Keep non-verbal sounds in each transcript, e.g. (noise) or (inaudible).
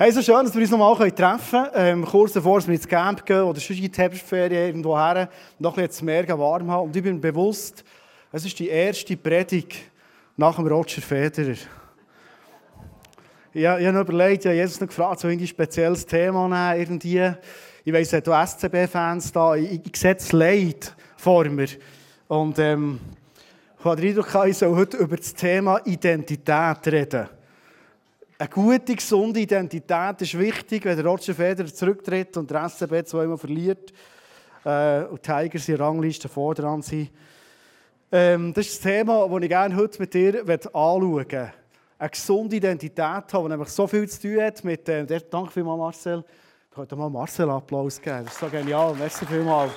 Hey, so schön, dass wir uns noch mal treffen können. Ähm, kurz bevor wir ins Camp gehen oder schon in die Herbstferien irgendwo her, noch ein bisschen mehr warm haben. Und ich bin bewusst, es ist die erste Predigt nach dem Roger Federer. Ich, ich habe noch überlegt, ich habe Jesus noch gefragt, so ein spezielles Thema nehmen, irgendwie. Ich weiss, es hat SCB-Fans da. Ich, ich, sehe das Leid vor mir. Und ähm, ich habe den Eindruck, ich soll heute über das Thema Identität reden. Eine gute, gesunde Identität ist wichtig, wenn der Roger Federer zurücktritt und der SCB zweimal verliert äh, und die Tigers in der Rangliste vorne sind. Ähm, das ist das Thema, das ich gerne heute mit dir anschauen möchte. Eine gesunde Identität haben, die nämlich so viel zu tun hat mit dem. Äh, danke vielmals, Marcel. Ich könnte mal Marcel Applaus geben. Das ist so genial. Merci vielmals.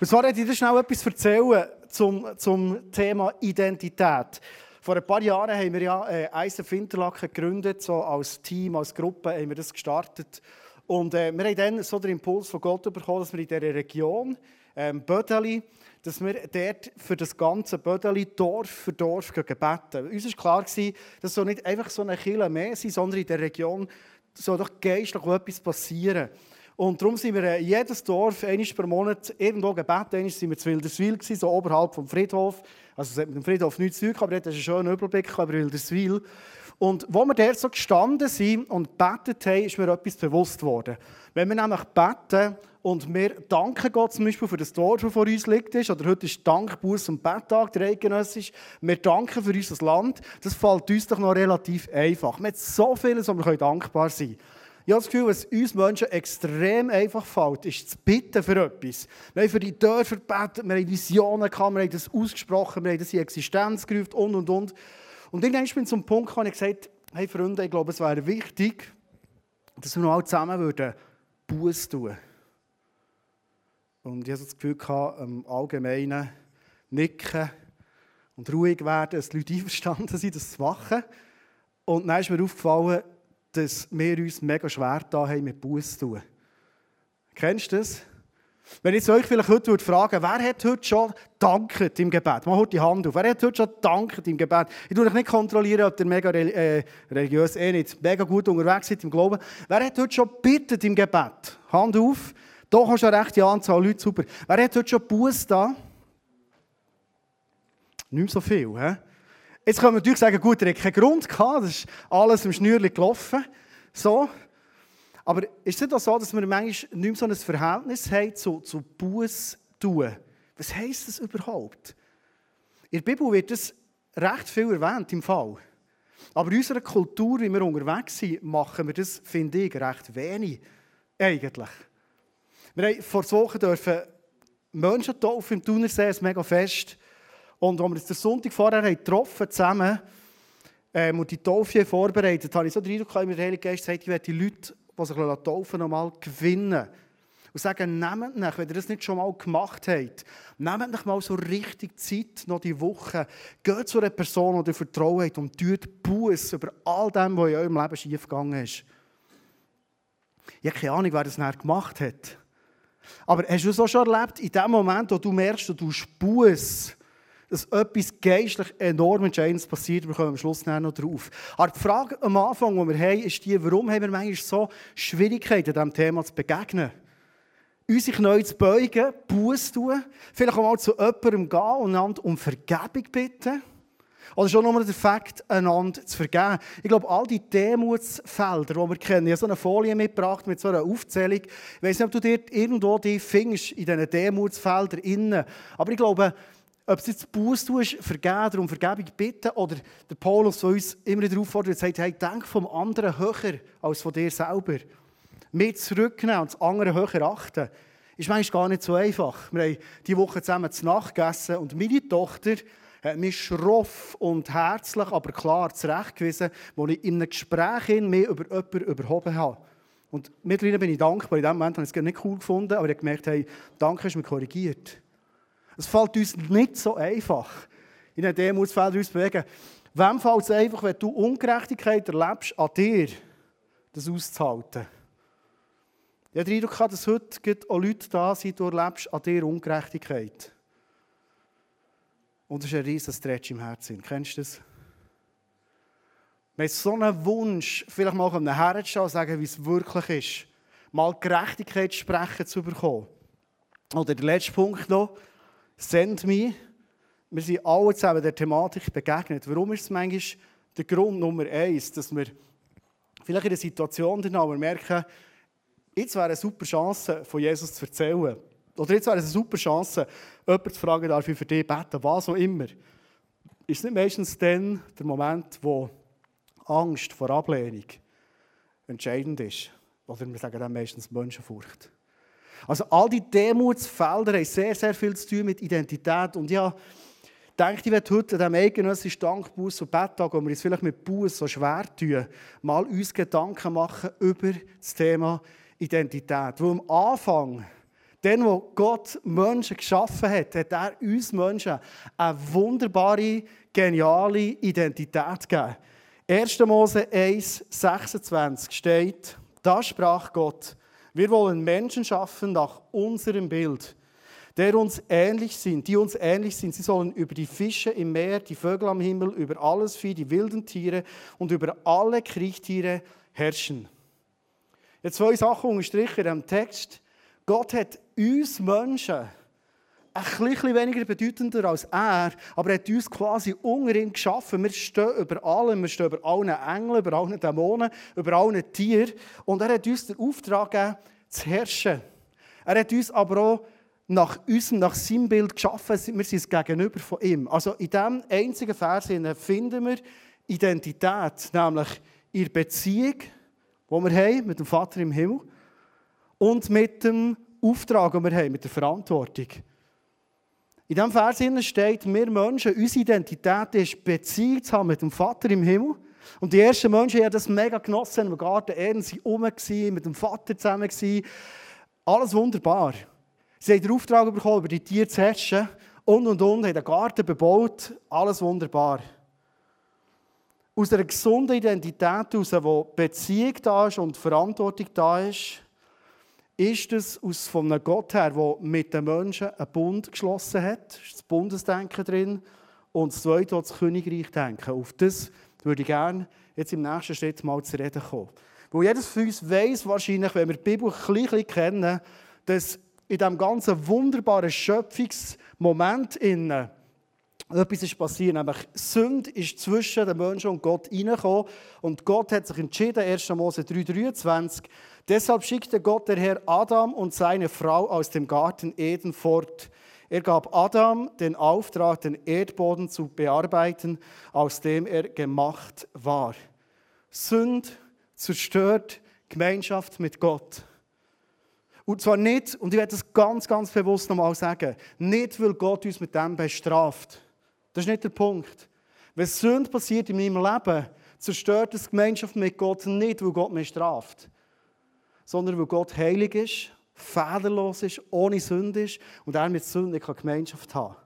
Und zwar möchte ich dir schnell etwas erzählen zum, zum Thema Identität. Vor ein paar Jahren haben wir ja äh, ISF Interlaken gegründet, so als Team, als Gruppe haben wir das gestartet. Und äh, wir haben dann so den Impuls von Gott bekommen, dass wir in dieser Region, ähm, Bödeli, dass wir dort für das ganze Bödeli Dorf für Dorf gebeten. Uns war klar, dass so nicht einfach so eine Kille mehr sein, sondern in der Region soll doch geistlich etwas passieren. Und darum sind wir äh, jedes Dorf einmal pro Monat irgendwo gebeten. Einmal waren wir zu Wilderswil, so oberhalb vom Friedhof. Also es hat mit dem Friedhof nichts zu tun, aber dort hast du einen schönen Überblick über Wilderswil. Und wo wir dort so gestanden sind und betet haben, ist mir etwas bewusst worden. Wenn wir nämlich beten und wir danken Gott zum Beispiel für das Dorf, das vor uns liegt, oder heute ist Dank, Buß und Betttag, der eidgenössisch, wir danken für unser Land, das fällt uns doch noch relativ einfach. Wir haben so vieles, wo wir dankbar sein können. Ich habe das Gefühl, was uns Menschen extrem einfach fällt, ist zu bitten für etwas. Wir haben für die Dörfer gebeten, wir haben Visionen gehabt, wir haben das ausgesprochen, wir haben das in Existenz gerufen und, und, und. Und irgendwann bin ich zum Punkt gekommen, ich gesagt, hey Freunde, ich glaube, es wäre wichtig, dass wir noch alle zusammen würden Buß tun. Und ich hatte das Gefühl, im Allgemeinen nicken und ruhig werden, dass die Leute einverstanden sind, das zu machen. Und dann ist mir aufgefallen, dass wir uns mega schwer da haben, mit Buß zu tun. Kennst du das? Wenn ich euch vielleicht heute fragen wer hat heute schon danket im Gebet? Mal die Hand auf. Wer hat heute schon danket im Gebet? Ich tue euch nicht kontrollieren, ob ihr mega äh, religiös eh nicht mega gut unterwegs seid im Glauben. Wer hat heute schon bittet im Gebet? Hand auf. Da hast du eine rechte Anzahl Leute, super. Wer hat heute schon Buß da? Nicht mehr so viel, hä? Jetzt können wir natürlich sagen, gut, er hat keinen Grund gehabt, das ist alles im Schnürli gelaufen. So. Aber ist es doch so, dass wir manchmal nicht mehr so ein Verhältnis haben zu, zu Buß tun? Was heisst das überhaupt? In der Bibel wird das recht viel erwähnt im Fall. Aber in unserer Kultur, wie wir unterwegs sind, machen wir das, finde ich, recht wenig. Eigentlich. Wir haben vor Wochen dürfen Menschen taufen im Thunersee, ist mega fest. Und als wir uns den Sonntag vorher haben getroffen zusammen ähm, und die Taufe vorbereitet, habe ich so den Eindruck, dass der Geist sagt, ich werde die Leute, die sich taufen nochmal gewinnen. Und sagen, nehmt nicht, wenn ihr das nicht schon mal gemacht habt, nehmt nicht mal so richtig Zeit, noch die Woche, geht zu einer Person, die ihr Vertrauen habt und tut Buß über all dem, was in eurem Leben schiefgegangen ist. Ich habe keine Ahnung, wer das nachher gemacht hat. Aber hast du es auch schon erlebt, in dem Moment, wo du merkst, du Buß, dass etwas geistlich enorm Entscheidendes passiert. Wir kommen am Schluss noch drauf. Aber die Frage am Anfang, die wir haben, ist die, warum haben wir manchmal so Schwierigkeiten, diesem Thema zu begegnen? Uns sich neu zu beugen, Buß tun, vielleicht auch mal zu jemandem gehen und einander um Vergebung bitten. Oder schon nur der Fakt, einander zu vergeben. Ich glaube, all die Demutsfelder, die wir kennen, ich habe so eine Folie mitgebracht mit so einer Aufzählung. Ich weiß nicht, ob du dir irgendwo die findest in diesen Demutsfeldern innen. Aber ich glaube, ob es jetzt Buß tust, vergeben um Vergebung bitten, oder der Paulus, der uns immer darauf fordert und sagt, hey, denk vom anderen höher als von dir selber. Mehr zurücknehmen und das andere höher achten, ist manchmal gar nicht so einfach. Wir haben diese Woche zusammen zu Nacht gegessen und meine Tochter hat mich schroff und herzlich, aber klar zurechtgewiesen, wo ich in einem Gespräch mehr über jemanden überhoben habe. Und mittlerweile bin ich dankbar. In dem Moment habe ich es nicht cool gefunden, aber ich habe gemerkt, hey, danke, hast du mich korrigiert. Es fällt uns nicht so einfach, in einem Demutsfeld uns zu bewegen. Wem fällt es einfach, wenn du Ungerechtigkeit erlebst, an dir das auszuhalten? Ich habe den Eindruck, dass heute auch Leute da sind, du erlebst an dir Ungerechtigkeit. Und das ist ein riesiger Stretch im Herzen. Kennst du das? Haben so einen Wunsch, vielleicht mal herzustehen und sagen, wie es wirklich ist. Mal Gerechtigkeit sprechen zu bekommen. Oder der letzte Punkt noch, send me. Wir sind alle zusammen der Thematik begegnet. Warum ist es manchmal der Grund Nummer eins, dass wir vielleicht in der Situation wir merken, jetzt wäre eine super Chance, von Jesus zu erzählen. Oder jetzt wäre es eine super Chance, jemanden zu fragen, darf ich für dich beten, was auch immer. Ist es nicht meistens dann der Moment, wo Angst vor Ablehnung entscheidend ist. Oder wir sagen dann meistens Menschenfurcht. Also all die Demutsfelder haben sehr, sehr viel zu tun mit Identität. Und ja, denke, ich werde heute an diesem eidgenössischen Dankbuß und Betttag, wo wir uns vielleicht mit Buß so schwer tun, mal uns Gedanken machen über das Thema Identität. Weil am Anfang, dann, wo Gott Menschen geschaffen hat, hat er uns Menschen eine wunderbare, geniale Identität gegeben. 1. Mose 1, 26 steht, da sprach Gott, wir wollen Menschen schaffen nach unserem Bild, der uns ähnlich sind, die uns ähnlich sind. Sie sollen über die Fische im Meer, die Vögel am Himmel, über alles Vieh, die wilden Tiere und über alle Kriechtiere herrschen. Jetzt zwei Sachen unterstrichen in diesem Text. Gott hat uns Menschen ein bisschen weniger bedeutender als er, aber er hat uns quasi unter ihm geschaffen. Wir stehen über allem, wir stehen über allen Engeln, über allen Dämonen, über allen Tieren. Und er hat uns den Auftrag gegeben, zu herrschen. Er hat uns aber auch nach unserem, nach seinem Bild geschaffen. Wir sind das Gegenüber von ihm. Also in diesem einzigen Vers finden wir Identität, nämlich in der Beziehung, die wir haben mit dem Vater im Himmel und mit dem Auftrag, den wir haben, mit der Verantwortung. In diesem Vers steht, wir Menschen, unsere Identität ist, Beziehung zu haben mit dem Vater im Himmel. Und die ersten Menschen haben das mega genossen. Im Garten Eden waren rum, mit dem Vater zusammen. Alles wunderbar. Sie haben den Auftrag bekommen, über die Tiere zu herrschen. Und, und, und, haben den Garten bebaut. Alles wunderbar. Aus einer gesunden Identität heraus, wo Beziehung da ist und Verantwortung da ist, ist es aus von einem Gott her, der mit den Menschen einen Bund geschlossen hat. Da ist das Bundesdenken drin. Und das Zweite, das Königreich denken. Auf das würde ich gerne jetzt im nächsten Schritt mal zu reden kommen. Weil jedes von uns weiß wahrscheinlich, wenn wir die Bibel ein bisschen kennen, dass in diesem ganzen wunderbaren Schöpfungsmoment innen etwas ist passiert, nämlich Sünde ist zwischen den Menschen und Gott hineingekommen und Gott hat sich entschieden, 1. Mose 3,23, deshalb schickte Gott der Herr Adam und seine Frau aus dem Garten Eden fort. Er gab Adam den Auftrag, den Erdboden zu bearbeiten, aus dem er gemacht war. Sünde zerstört Gemeinschaft mit Gott. Und zwar nicht, und ich werde das ganz, ganz bewusst nochmal sagen, nicht, weil Gott uns mit dem bestraft. Das ist nicht der Punkt. Wenn Sünde passiert in meinem Leben, zerstört das Gemeinschaft mit Gott nicht, weil Gott mich straft, sondern weil Gott heilig ist, fehlerlos ist, ohne Sünde ist und er mit Sünde keine Gemeinschaft haben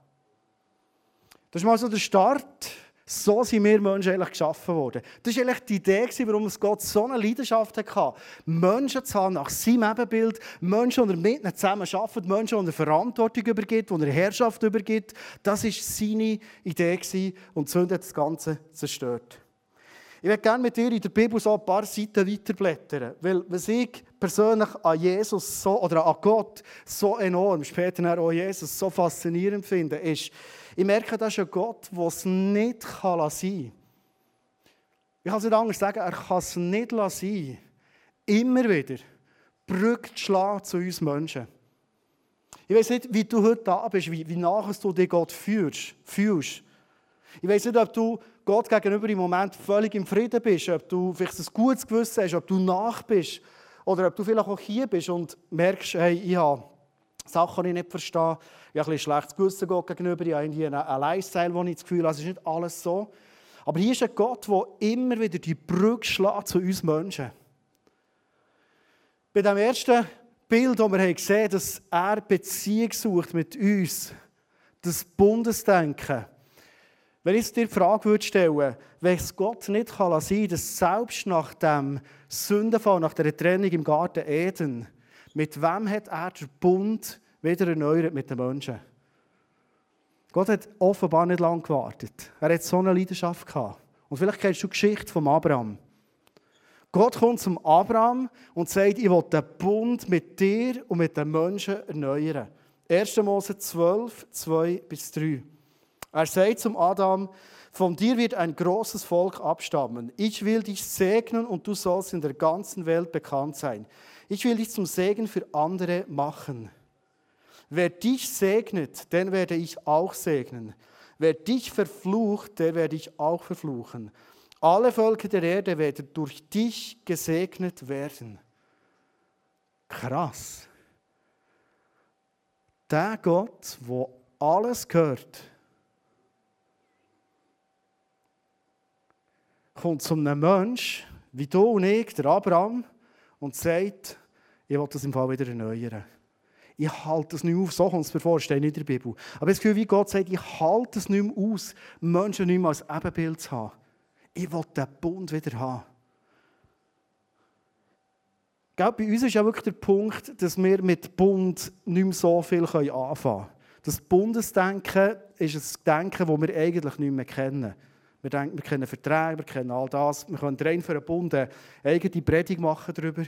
Das ist mal so der Start. So sind wir Menschen eigentlich geschaffen worden. Das war eigentlich die Idee, warum es Gott so eine Leidenschaft hatte. Menschen zu haben nach seinem Ebenbild, Menschen, die er mit ihnen zusammen arbeitet, Menschen, die er Verantwortung übergibt, die er Herrschaft übergibt. Das war seine Idee und die Sünde hat das Ganze zerstört. Ich würde gerne mit dir in der Bibel so ein paar Seiten weiterblättern, weil was ich persönlich an Jesus so, oder an Gott so enorm, später auch Jesus so faszinierend finde, ist, ich merke, das ist ein Gott, der es nicht sein kann. Ich kann es nicht anders sagen, er kann es nicht sein, immer wieder Brücke schlagen zu uns Menschen. Ich weiß nicht, wie du heute da bist, wie, wie nachher du dich Gott fühlst. fühlst. Ich weiß nicht, ob du Gott gegenüber im Moment völlig im Frieden bist, ob du vielleicht ein gutes Gewissen hast, ob du nach bist oder ob du vielleicht auch hier bist und merkst, hey, ich habe Sachen, die ich nicht verstehe. Ich habe ein schlechtes Gewissen gegenüber. Ich habe irgendwie einen Lifestyle, wo ich das Gefühl habe, es ist nicht alles so. Aber hier ist ein Gott, der immer wieder die Brücke schlägt zu uns Menschen. Bei dem ersten Bild, das wir gesehen haben, dass er Beziehung sucht mit uns, das Bundesdenken. Wenn ich dir die Frage stellen würde, wenn es Gott nicht kann sein dass selbst nach dem Sündenfall, nach der Trennung im Garten Eden, mit wem hat er den Bund wieder erneuert mit den Menschen? Gott hat offenbar nicht lange gewartet. Er hat so eine Leidenschaft gehabt. Und vielleicht kennst du die Geschichte von Abraham. Gott kommt zum Abraham und sagt, ich will den Bund mit dir und mit den Menschen erneuern. 1. Mose 12, 2 bis 3. Er sagt zum Adam, von dir wird ein großes Volk abstammen. Ich will dich segnen und du sollst in der ganzen Welt bekannt sein. Ich will dich zum Segen für andere machen. Wer dich segnet, den werde ich auch segnen. Wer dich verflucht, der werde ich auch verfluchen. Alle Völker der Erde werden durch dich gesegnet werden. Krass. Der Gott, wo alles gehört, kommt zu einem Mensch, wie du und ich, der Abraham, und sagt, ich will das im Fall wieder erneuern. Ich halte das nicht mehr auf, so kommt es mir vor, steht nicht in der Bibel. Aber das Gefühl, wie Gott sagt, ich halte es nicht mehr aus, Menschen nicht mehr als Ebenbild zu haben. Ich will den Bund wieder haben. Gell, bei uns ist ja wirklich der Punkt, dass wir mit Bund nicht mehr so viel anfangen können. Das Bundesdenken ist ein Denken, das wir eigentlich nicht mehr kennen. Wir denken, wir kennen Verträge, wir kennen all das. Wir können rein für einen Bund eine eigene Predigt machen darüber.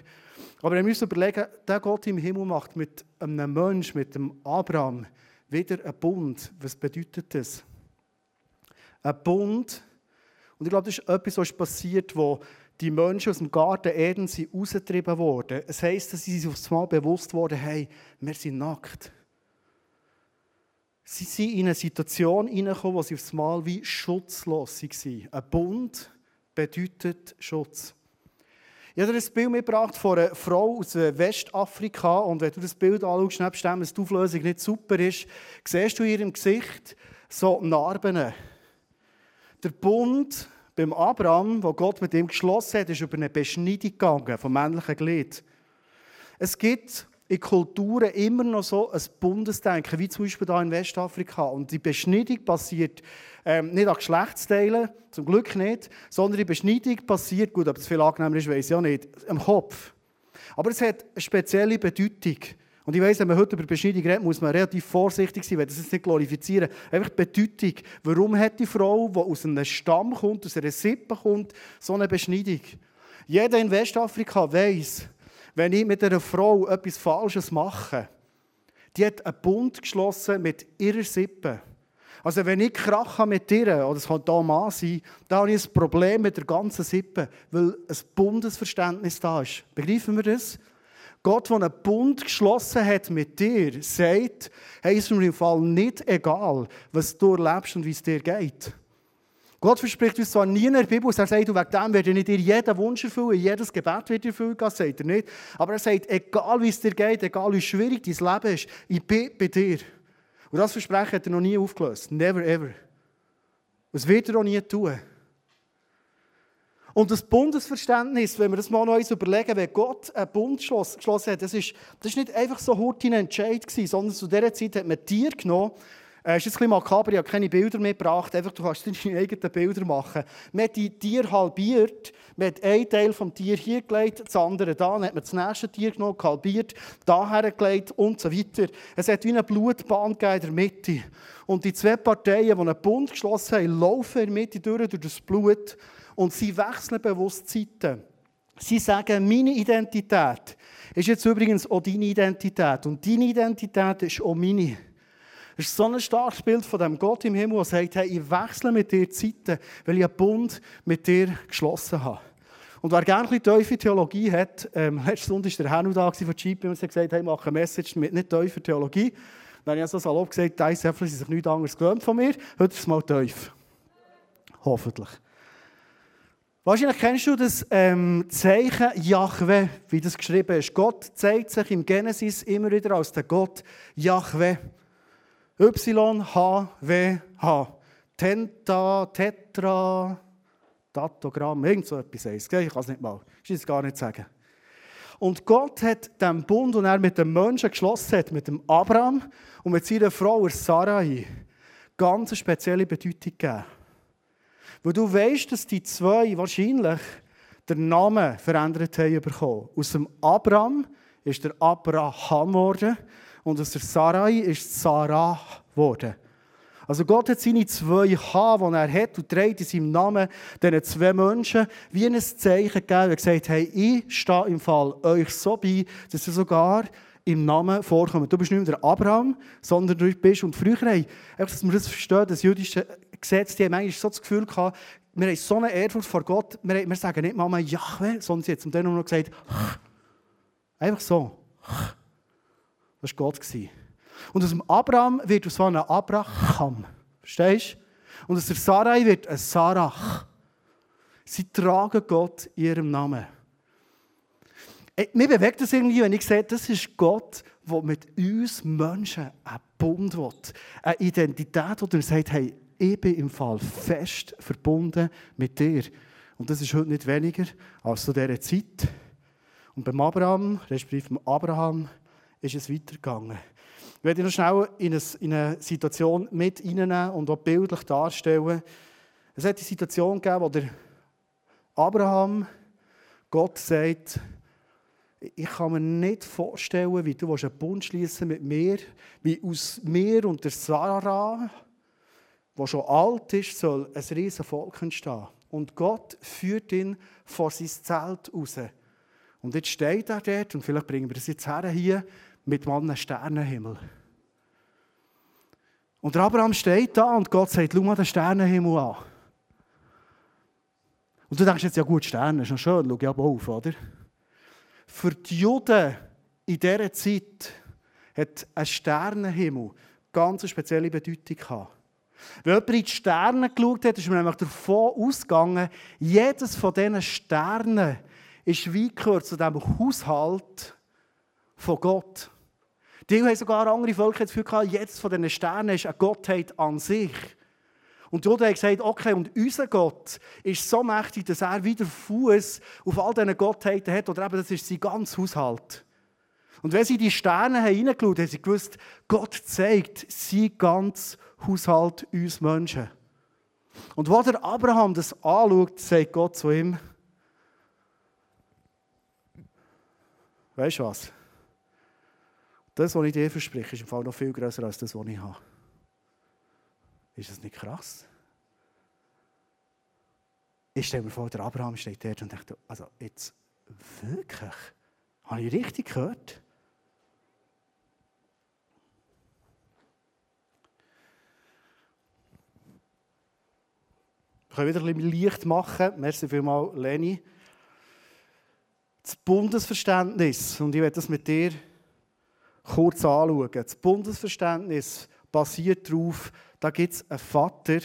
Aber wir müssen überlegen, der Gott im Himmel macht mit einem Menschen, mit dem Abraham, wieder einen Bund. Was bedeutet das? Ein Bund, und ich glaube, das ist etwas, was passiert, wo die Menschen aus dem Garten Eden sind rausgetrieben wurden. Es heisst, dass sie sich aufs Mal bewusst wurden, hey, wir sind nackt. Sie sind in eine Situation hineingekommen, wo sie aufs Mal wie schutzlos waren. Ein Bund bedeutet Schutz. Ich habe dir ein Bild mitgebracht von einer Frau aus Westafrika. Und wenn du das Bild anschaust, nebst dem, dass die Auflösung nicht super ist, siehst du in ihrem Gesicht so Narben. Der Bund beim Abraham, wo Gott mit ihm geschlossen hat, ist über eine Beschneidung gegangen vom männlichen Glied. Es gibt in Kulturen immer noch so ein Bundesdenken, wie zum Beispiel hier in Westafrika. Und die Beschneidung passiert ähm, nicht an Geschlechtsteilen, zum Glück nicht, sondern die Beschneidung passiert, gut, ob das viel angenehmer ist, weiß ich auch nicht, am Kopf. Aber es hat eine spezielle Bedeutung. Und ich weiss, wenn man heute über Beschneidung redet, muss man relativ vorsichtig sein, weil das nicht glorifizieren. Einfach die Bedeutung. Warum hat die Frau, die aus einem Stamm kommt, aus einer Sippe kommt, so eine Beschneidung? Jeder in Westafrika weiß, wenn ich mit einer Frau etwas Falsches mache, die hat einen Bund geschlossen mit ihrer Sippe. Also wenn ich Krach habe mit ihr, oder es kann da Mann sein, dann habe ich ein Problem mit der ganzen Sippe, weil ein Bundesverständnis da ist. Begreifen wir das? Gott, der einen Bund geschlossen hat mit dir, sagt, hey, ist mir im Fall nicht egal, was du erlebst und wie es dir geht. Gott verspricht uns zwar nie in der Bibel, er sagt, wegen dem werde ich dir jeden Wunsch erfüllen, jedes Gebet wird erfüllt, das sagt er nicht. Aber er sagt, egal wie es dir geht, egal wie schwierig dein Leben ist, ich bin bei dir. Und das Versprechen hat er noch nie aufgelöst. Never ever. Das wird er auch nie tun. Und das Bundesverständnis, wenn wir das mal noch überlegen, wenn Gott einen Bund geschlossen hat, das ist, das ist nicht einfach so hurtig ein Entscheid gewesen, sondern zu dieser Zeit hat man Tier genommen, es ist ein bisschen makaber, ich habe keine Bilder mitgebracht, einfach, du kannst deine (laughs) eigenen Bilder machen. Man hat die Tiere halbiert, man hat einen Teil vom Tier hier gelegt, das andere da, dann hat man das nächste Tier genommen, halbiert, daher gelegt und so weiter. Es hat wie eine Blutbahn in der Mitte. Und die zwei Parteien, die einen Bund geschlossen haben, laufen in der Mitte durch, durch das Blut und sie wechseln bewusst Zeiten. Sie sagen, meine Identität ist jetzt übrigens auch deine Identität und deine Identität ist auch meine. Es ist so ein starkes Bild von dem Gott im Himmel, der sagt, hey, ich wechsle mit dir Zeiten, weil ich einen Bund mit dir geschlossen habe. Und wer gerne ein bisschen tiefe Theologie hat, ähm, (laughs) letzte Stunde war der Hanu da von GP und hat gesagt, hey, mach eine Message mit nicht tiefer Theologie. Dann habe ich so salopp gesagt, die Äpfel sind sich nichts anderes gewöhnt von mir. Heute ist es mal tief. Hoffentlich. Wahrscheinlich kennst du das ähm, Zeichen Yahweh, wie das geschrieben ist. Gott zeigt sich im Genesis immer wieder als der Gott Yahweh. YHWH. Tenta, Tetra, Datogramm, irgend so etwas heisst. Ich kann es nicht mal. Ich kann es gar nicht sagen. Und Gott hat den Bund, den er mit dem Menschen geschlossen hat, mit dem Abraham und mit seiner Frau Sarai, ganz eine spezielle Bedeutung gegeben. Weil du weißt, dass die zwei wahrscheinlich den Namen verändert haben bekommen. Aus dem Abraham ist der Abraham geworden und aus der Sarai ist Sarah geworden. Also Gott hat seine zwei H, die er hat und trägt in seinem Namen diesen zwei Menschen wie ein Zeichen gegeben und gesagt, hey, ich stehe im Fall euch so bei, dass ihr sogar im Namen vorkommt. Du bist nicht mehr der Abraham, sondern du bist, und früher, einfach, dass wir das verstehen, das jüdische Gesetz, die haben eigentlich so das Gefühl gehabt, wir haben so eine Ehrfurcht vor Gott, wir, wir sagen nicht Mama Jahwe, sondern sie hat zum dann nur noch gesagt, einfach so. Das war Gott. Und aus dem Abraham wird aus einem Abraham. Verstehst du? Und aus der Sarai wird ein Sarach. Sie tragen Gott in ihrem Namen. Mir bewegt das irgendwie, wenn ich sehe, das ist Gott, der mit uns Menschen einen Bund will. Eine Identität, wo er sagt, hey, ich bin im Fall fest verbunden mit dir. Und das ist heute nicht weniger als zu dieser Zeit. Und beim Abraham, respektive beim Abraham, ist es weitergegangen. Ich werde noch schnell in eine, Situation mit reinnehmen und auch bildlich darstellen. Es hat die Situation gegeben, wo der Abraham Gott sagt, ich kann mir nicht vorstellen, wie du einen Bund schließen mit mir, wie aus mir und der Sarah, der schon alt ist, soll ein riesiges Volk entstehen. Und Gott führt ihn vor sein Zelt raus. Und jetzt steht er dort, und vielleicht bringen wir das jetzt her hier, mit einem Sternenhimmel. Und der Abraham steht da und Gott sagt, schau mal den Sternenhimmel an. Und du denkst jetzt, ja gut, Sterne ist noch schön, schau aber auf, oder? Für die Juden in dieser Zeit hat ein Sternenhimmel ganz eine spezielle Bedeutung gehabt. Wenn jemand in die Sterne geschaut hat, ist man nämlich davon ausgegangen, jedes von diesen Sternen ist wie gehört zu diesem Haushalt von Gott. Die haben sogar andere Völker Gefühl gehabt, jetzt von diesen Sternen ist eine Gottheit an sich. Und Juden haben gesagt, okay, und unser Gott ist so mächtig, dass er wieder Fuß auf all diesen Gottheiten hat, oder eben, das ist sein ganzes Haushalt. Und wenn sie die Sterne hineingeschaut haben, haben sie gewusst, Gott zeigt sein ganzes Haushalt uns Menschen. Und wo der Abraham das anschaut, sagt Gott zu ihm, weißt du was? Das, was ich dir verspreche, ist im Fall noch viel größer als das, was ich habe. Ist das nicht krass? Ich stelle mir vor, der Abraham steht dort und denkt, also jetzt wirklich? Habe ich richtig gehört? Wir können wieder ein bisschen Licht machen. Merci vielmals, Leni. Das Bundesverständnis, und ich werde das mit dir kurz anschauen. Das Bundesverständnis basiert darauf, da gibt es einen Vater,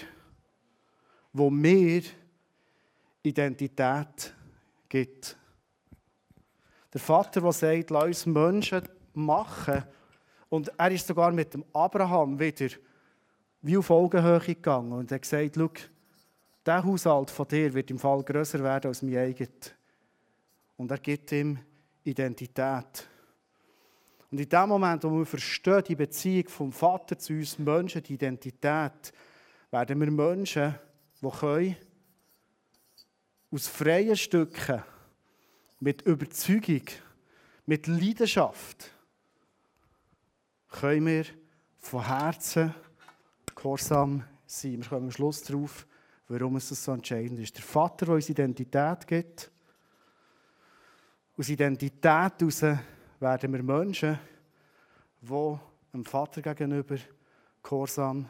der mir Identität gibt. Der Vater, der sagt, lass uns Menschen machen. Und er ist sogar mit dem Abraham wieder wie auf Augenhöhe gegangen und hat gesagt, schau, der Haushalt von dir wird im Fall größer werden als mein eigenes. Und er gibt ihm Identität. Und in dem Moment, wo wir verstehen, die Beziehung vom Vater zu uns Menschen, die Identität, werden wir Menschen, die können, aus freien Stücken, mit Überzeugung, mit Leidenschaft, können wir von Herzen gehorsam sein. Wir kommen am Schluss darauf, warum es so entscheidend ist. Der Vater, der uns Identität gibt, aus Identität heraus werden wir Menschen, die dem Vater gegenüber gehorsam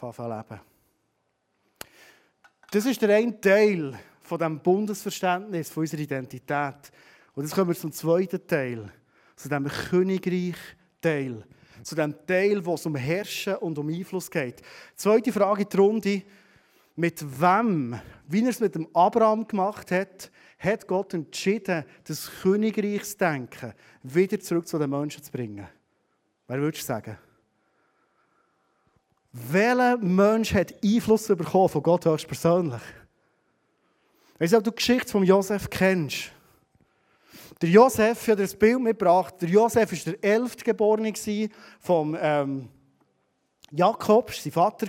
leben. Das ist der eine Teil von dem Bundesverständnis von unserer Identität. Und jetzt kommen wir zum zweiten Teil, zu dem Königreich-Teil, zu dem Teil, wo es um Herrschen und um Einfluss geht. Die zweite Frage in der Runde: Mit wem, wie er es mit dem Abraham gemacht hat, hat Gott entschieden, das Königreichsdenken wieder zurück zu den Menschen zu bringen. Wer würdest du sagen? Welcher Mensch hat Einfluss bekommen von Gott höchstpersönlich? Weißt du, ob du die Geschichte von Josef kennst? Der Josef hat das Bild mitgebracht. Der Josef war der elfte Geborene von ähm, Jakob, sein Vater.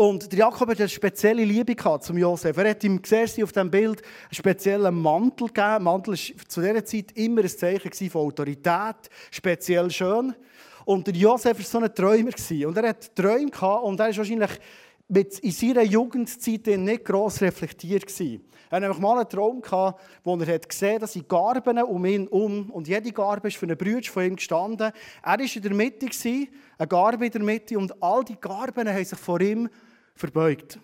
Und der Jakob hat eine spezielle Liebe gehabt zum Josef. Er hat ihm, siehst auf diesem Bild, einen speziellen Mantel gegeben. Mantel war zu dieser Zeit immer ein Zeichen von Autorität, speziell schön. Und der Josef war so ein Träumer. Und er hat Träume gehabt und er ist wahrscheinlich mit in seiner Jugendzeit nicht gross reflektiert gewesen. Er hatte nämlich mal einen Traum, gehabt, wo er hat gesehen dass die Garben um ihn um und jede Garbe ist für einen Bruder von ihm gestanden. Er war in der Mitte, gewesen, eine Garbe in der Mitte und all die Garben haben sich vor ihm verbeugt.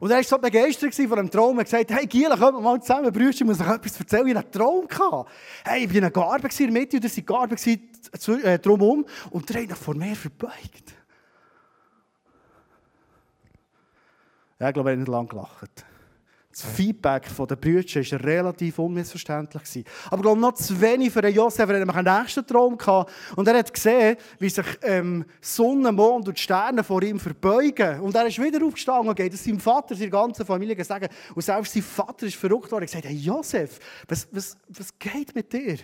Und er war so begeistert von dem Traum. Er hat gesagt, hey Giela, wir mal zusammen, Brüder, ich muss euch etwas erzählen. Ich hatte einen Traum. Gehabt. Hey, ich war in einer Garbe in der Mitte und da waren Garben äh, drumherum und der hat sich vor mir verbeugt. Ja, ich glaube, er hat nicht lange gelacht. Das Feedback der Brüder war relativ unmissverständlich. Aber ich glaube, noch zu wenig für Josef. Er hatte einen nächsten Traum. Und er hat gesehen, wie sich ähm, Sonne, Mond und Sterne vor ihm verbeugen. Und er ist wieder aufgestanden und geht seinem Vater, seiner ganzen Familie sagen. Und selbst sein Vater ist verrückt worden. Er hat gesagt, hey Josef, was, was, was geht mit dir?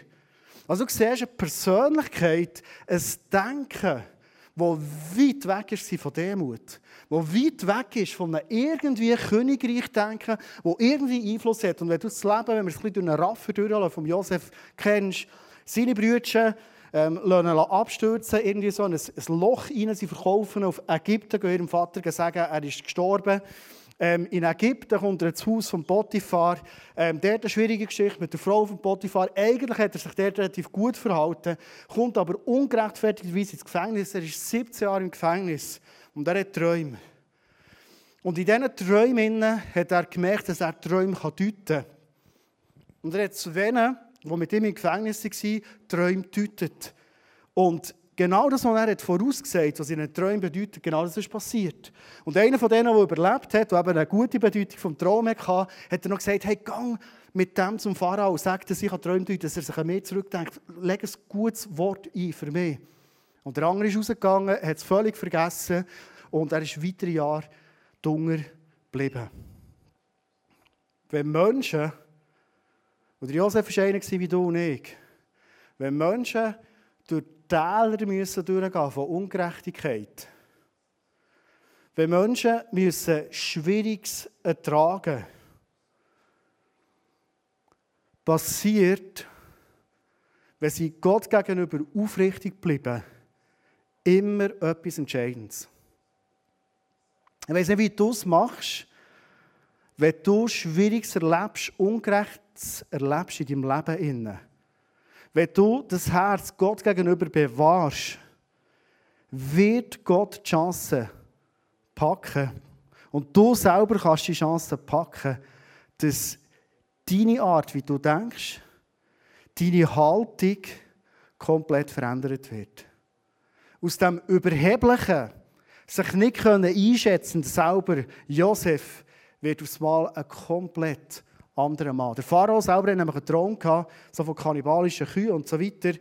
Also du siehst eine Persönlichkeit, ein Denken, das weit weg ist von Demut wo weit weg ist von einem irgendwie Königreich denken, wo irgendwie Einfluss hat. Und wenn du das Leben, wenn wir es ein bisschen durch einen Raffer durchlaufen, von Josef kennst, seine Brüder ähm, lassen abstürzen, irgendwie so ein, ein Loch rein, sie verkaufen auf Ägypten, gehen ihrem Vater sagen, er ist gestorben. Ähm, in Ägypten kommt er ins Haus von Potiphar. Ähm, der hat eine schwierige Geschichte mit der Frau von Potiphar. Eigentlich hat er sich dort relativ gut verhalten, kommt aber ungerechtfertigterweise ins Gefängnis. Er ist 17 Jahre im Gefängnis. Und er hat Träume. Und in diesen Träumen hat er gemerkt, dass er Träume deuten kann. Und er hat zu denen, die mit ihm im Gefängnis waren, Träume gedeutet. Und genau das, was er hat vorausgesagt, was in den Träumen bedeutet, genau das ist passiert. Und einer von denen, der überlebt hat, der eben eine gute Bedeutung vom Traum hatte, hat er noch gesagt, hey, gang mit dem zum Pharao, sag, dass ich Träume deute, dass er sich an mich zurückdenkt. Leg ein gutes Wort ein für mich. Und der andere ist rausgegangen, hat es völlig vergessen und er ist weitere Jahre dunger geblieben. Wenn Menschen, oder Josef war einer wie du und ich, wenn Menschen durch Täler müssen durchgehen von Ungerechtigkeit, wenn Menschen müssen Schwieriges ertragen passiert, wenn sie Gott gegenüber aufrichtig bleiben, immer etwas Entscheidendes. Ich weiß nicht, wie du es machst, wenn du Schwieriges erlebst, Ungerechtes erlebst in deinem Leben. Wenn du das Herz Gott gegenüber bewahrst, wird Gott die Chance packen. Und du selber kannst die Chance packen, dass deine Art, wie du denkst, deine Haltung komplett verändert wird aus dem Überheblichen, sich nicht können einschätzen selber, Josef wird aufs Mal ein komplett anderer Mann. Der Pharao selber hatte nämlich einen Traum, gehabt, so von kannibalischen Kühen und so weiter.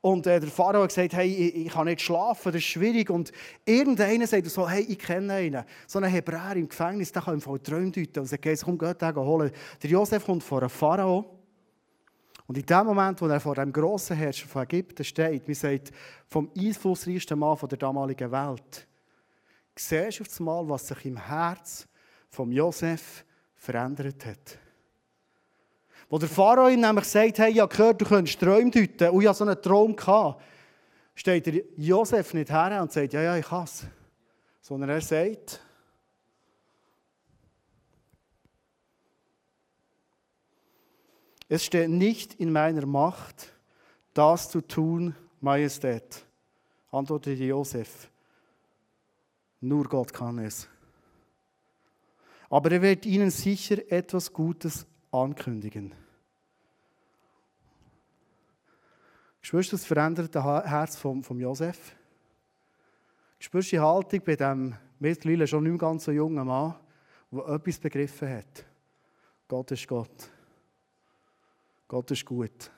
Und äh, der Pharao hat gesagt, hey, ich, ich, kann nicht schlafen, das ist schwierig. Und irgendeiner sagt so, hey, ich kenne einen. So einen Hebräer im Gefängnis, der kann ihm voll Träume deuten. Und sagt, komm, geh den holen. Der Josef kommt vor einem Pharao. Und in dem Moment, wo er vor dem grossen Herrscher von Ägypten steht, wie sagt, vom einflussreichsten Mann der damaligen Welt, siehst du auf einmal, was sich im Herz von Josef verändert hat. Wo der Pharao ihm nämlich sagt, hey, ich habe gehört, du könntest Träume deuten, und ich hatte so einen Traum, gehabt, steht der Josef nicht her und sagt, ja, ja, ich kann es. Sondern er sagt, Es steht nicht in meiner Macht, das zu tun, Majestät, antwortete Josef. Nur Gott kann es. Aber er wird ihnen sicher etwas Gutes ankündigen. Spürst du das veränderte Herz von, von Josef? Spürst du die Haltung bei dem mittlerweile schon nicht ganz so jungen Mann, der etwas begriffen hat? Gott ist Gott. Gott ist gut.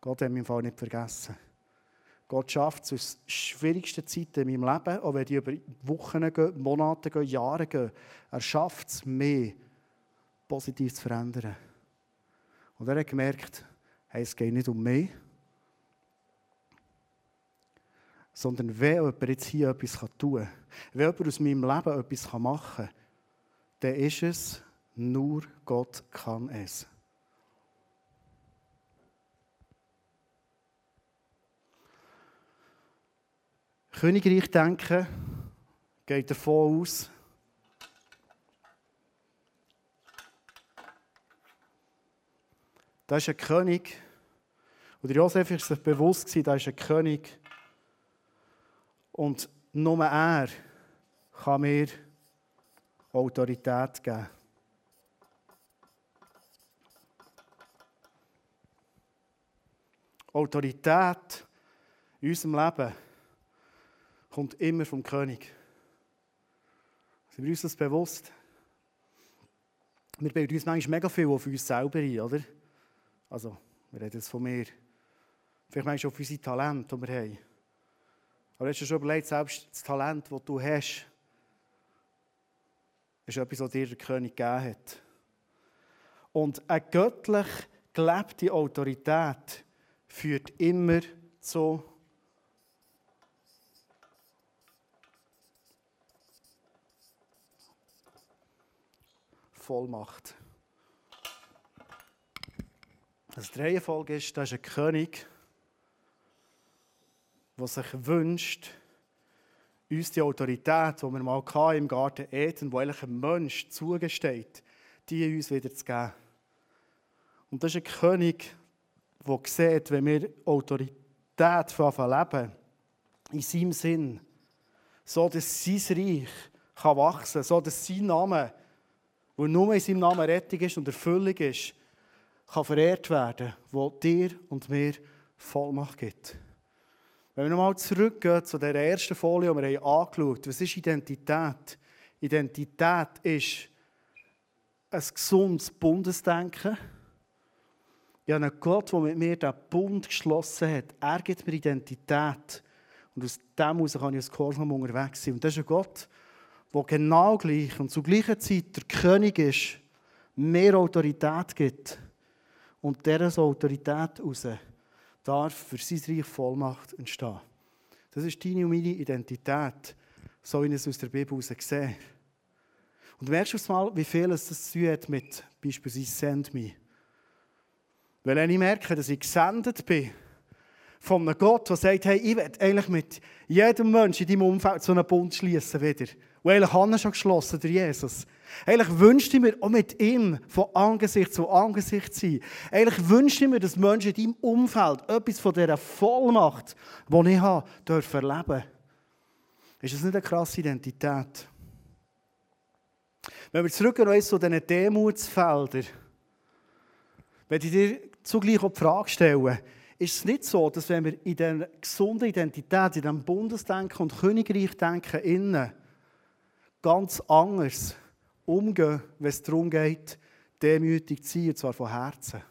Gott hat mich im Fall nicht vergessen. Gott schafft es aus schwierigsten Zeiten in meinem Leben, auch wenn die über Wochen gehen, Monate gehen, Jahre gehen. Er schafft es, mehr positiv zu verändern. Und er hat gemerkt, hey, es geht nicht um mich, sondern wenn jemand jetzt hier etwas tun kann, wenn jemand aus meinem Leben etwas machen kann, dann ist es, nur Gott kann es. Königreich denken geht davon aus, da ist ein König, oder Josef ist sich bewusst da ist ein König, und nur er kann mir Autorität geben. Autorität in unserem Leben kommt immer vom König. Sind wir uns das bewusst? Wir bilden uns manchmal mega viel auf uns selber ein, oder? Also, wir reden jetzt von mir. Vielleicht manchmal auf unsere Talente, die wir haben. Aber hast du schon überlegt, selbst das Talent, das du hast, ist etwas, was dir der König gegeben hat. Und eine göttlich gelebte Autorität führt immer zu Vollmacht. Das die ist, da ist ein König, der sich wünscht, uns die Autorität, die wir mal im Garten Eden, wo eigentlich ein Mensch zugesteht, die uns wieder zu geben. Und das ist ein König, der sieht, wenn wir Autorität von leben, in seinem Sinn, so dass sein Reich kann wachsen kann, so dass sein Name, wo nur in seinem Namen Rettung ist und Erfüllung ist, kann verehrt werden, wo dir und mir Vollmacht gibt. Wenn wir nochmal zurückgehen zu der ersten Folie, die wir haben angeschaut haben, was ist Identität? Identität ist ein gesundes Bundesdenken. Ich habe einen Gott, der mit mir den Bund geschlossen hat. Er gibt mir Identität. Und aus dem heraus kann ich als Gehorsam unterwegs sein. Und das ist ein Gott, der genau gleich und zur gleichen Zeit der König ist, mehr Autorität gibt. Und dieser Autorität heraus darf für sein Reich Vollmacht entstehen. Das ist deine und meine Identität, so wie ich es aus der Bibel heraus sehe. Und du merkst mal, wie viel es das zu hat mit beispielsweise Send Me. Weil wenn ich merke, dass ich gesendet bin, von einem Gott, der sagt, hey, ich will eigentlich mit jedem Menschen in deinem Umfeld so einen Bund schließen wieder. Und eigentlich haben wir schon geschlossen durch Jesus. Eigentlich wünschte ich mir, auch mit ihm von Angesicht zu Angesicht zu sein. Eigentlich wünschte ich mir, dass Menschen in deinem Umfeld etwas von dieser Vollmacht, die ich habe, dürfen erleben. Ist das nicht eine krasse Identität? Wenn wir zurückgehen zu diesen Demutsfeldern, wenn ich dir zugleich auch die Frage stelle, ist es nicht so, dass wenn wir in dieser gesunden Identität, in diesem Bundesdenken und Königreich denken, innen, ganz anders umgehen, wenn es darum geht, demütig zu sein, und zwar von Herzen.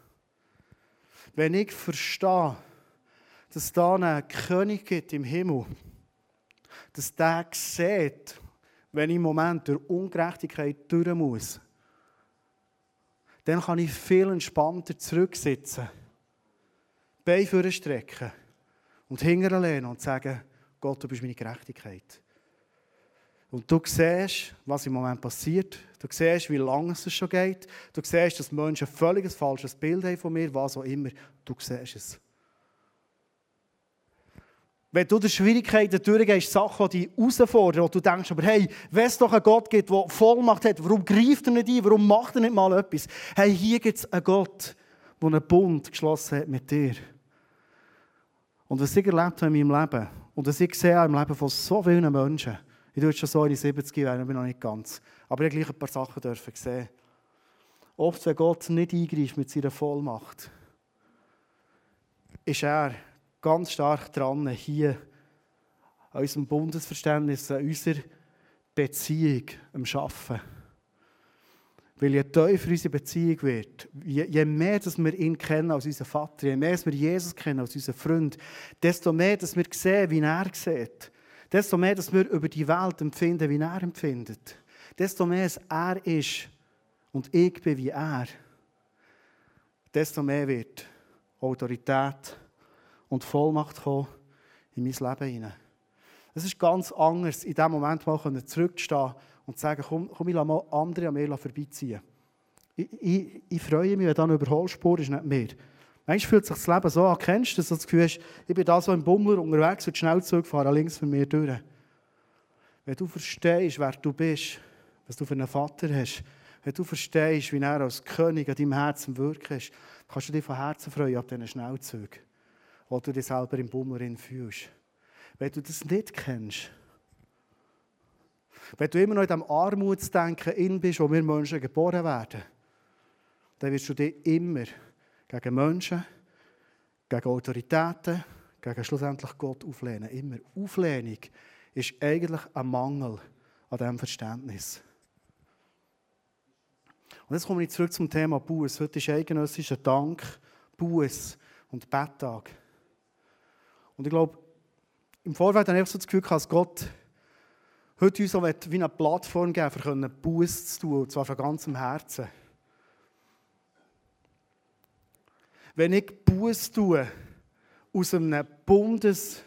Wenn ich verstehe, dass es da einen König gibt im Himmel, dass der sieht, wenn ich im Moment durch Ungerechtigkeit durch muss, dann kann ich viel entspannter zurücksitzen, Beine vorstrecken und hinterlehnen und sagen, Gott, du bist meine Gerechtigkeit. Und du siehst, was im Moment passiert. Du siehst, wie lange es schon geht. Du siehst, dass Menschen ein völlig falsches Bild haben von mir, was auch immer. Du siehst es. Wenn du durch Schwierigkeiten durchgehst, Sachen, die herausfordern, wo du denkst, aber hey, wenn es doch einen Gott gibt, der Vollmacht hat, warum greift er nicht ein, warum macht er nicht mal etwas? Hey, hier gibt es einen Gott, der einen Bund geschlossen hat mit dir. Und was ich erlebt habe in meinem Leben, und was ich sehe im Leben von so vielen Menschen, ich jetzt schon so in die 70 werden, ich bin noch nicht ganz. Aber ich gleich ein paar Sachen dürfen sehen. Oft, wenn Gott nicht eingreift mit seiner Vollmacht, ist er ganz stark dran, hier an unserem Bundesverständnis, an unserer Beziehung am Arbeiten. Weil je tiefer unsere Beziehung wird, je, je mehr dass wir ihn kennen als unseren Vater, je mehr dass wir Jesus kennen als unseren Freund, desto mehr dass wir sehen, wie er sieht desto mehr, dass wir über die Welt empfinden, wie er empfindet, desto mehr als er ist und ich bin wie er, desto mehr wird Autorität und Vollmacht kommen in mein Leben hinein. Es ist ganz anders, in diesem Moment mal zurückzustehen und zu sagen, komm, komm ich lasse mal andere an mir vorbeiziehen. Ich, ich, ich freue mich, wenn da eine Überholspur ist, nicht mehr. Manchmal fühlt sich das Leben so an, kennst du, dass du das Gefühl hast, ich bin da so im Bummler unterwegs und schnell zurückfahren, links von mir durch. Wenn du verstehst, wer du bist, was du für einen Vater hast, wenn du verstehst, wie er als König an deinem Herzen wirkt, kannst du dich von Herzen freuen ab diesen Schnellzügen, wo du dich selber im Bummler fühlst. Wenn du das nicht kennst, wenn du immer noch in diesem Armutsdenken in bist, wo wir Menschen geboren werden, dann wirst du dich immer gegen Menschen, gegen Autoritäten, gegen schlussendlich Gott auflehnen. Immer. Auflehnung ist eigentlich ein Mangel an diesem Verständnis. Und jetzt komme ich zurück zum Thema Buß. Heute ist eidgenössischer Dank, Buß und Betttag. Und ich glaube, im Vorfeld habe ich so das Gefühl, dass Gott heute uns auch wie eine Plattform geben um Buß zu tun, und zwar von ganzem Herzen. Wenn ich Buß tue, aus einem Bundes-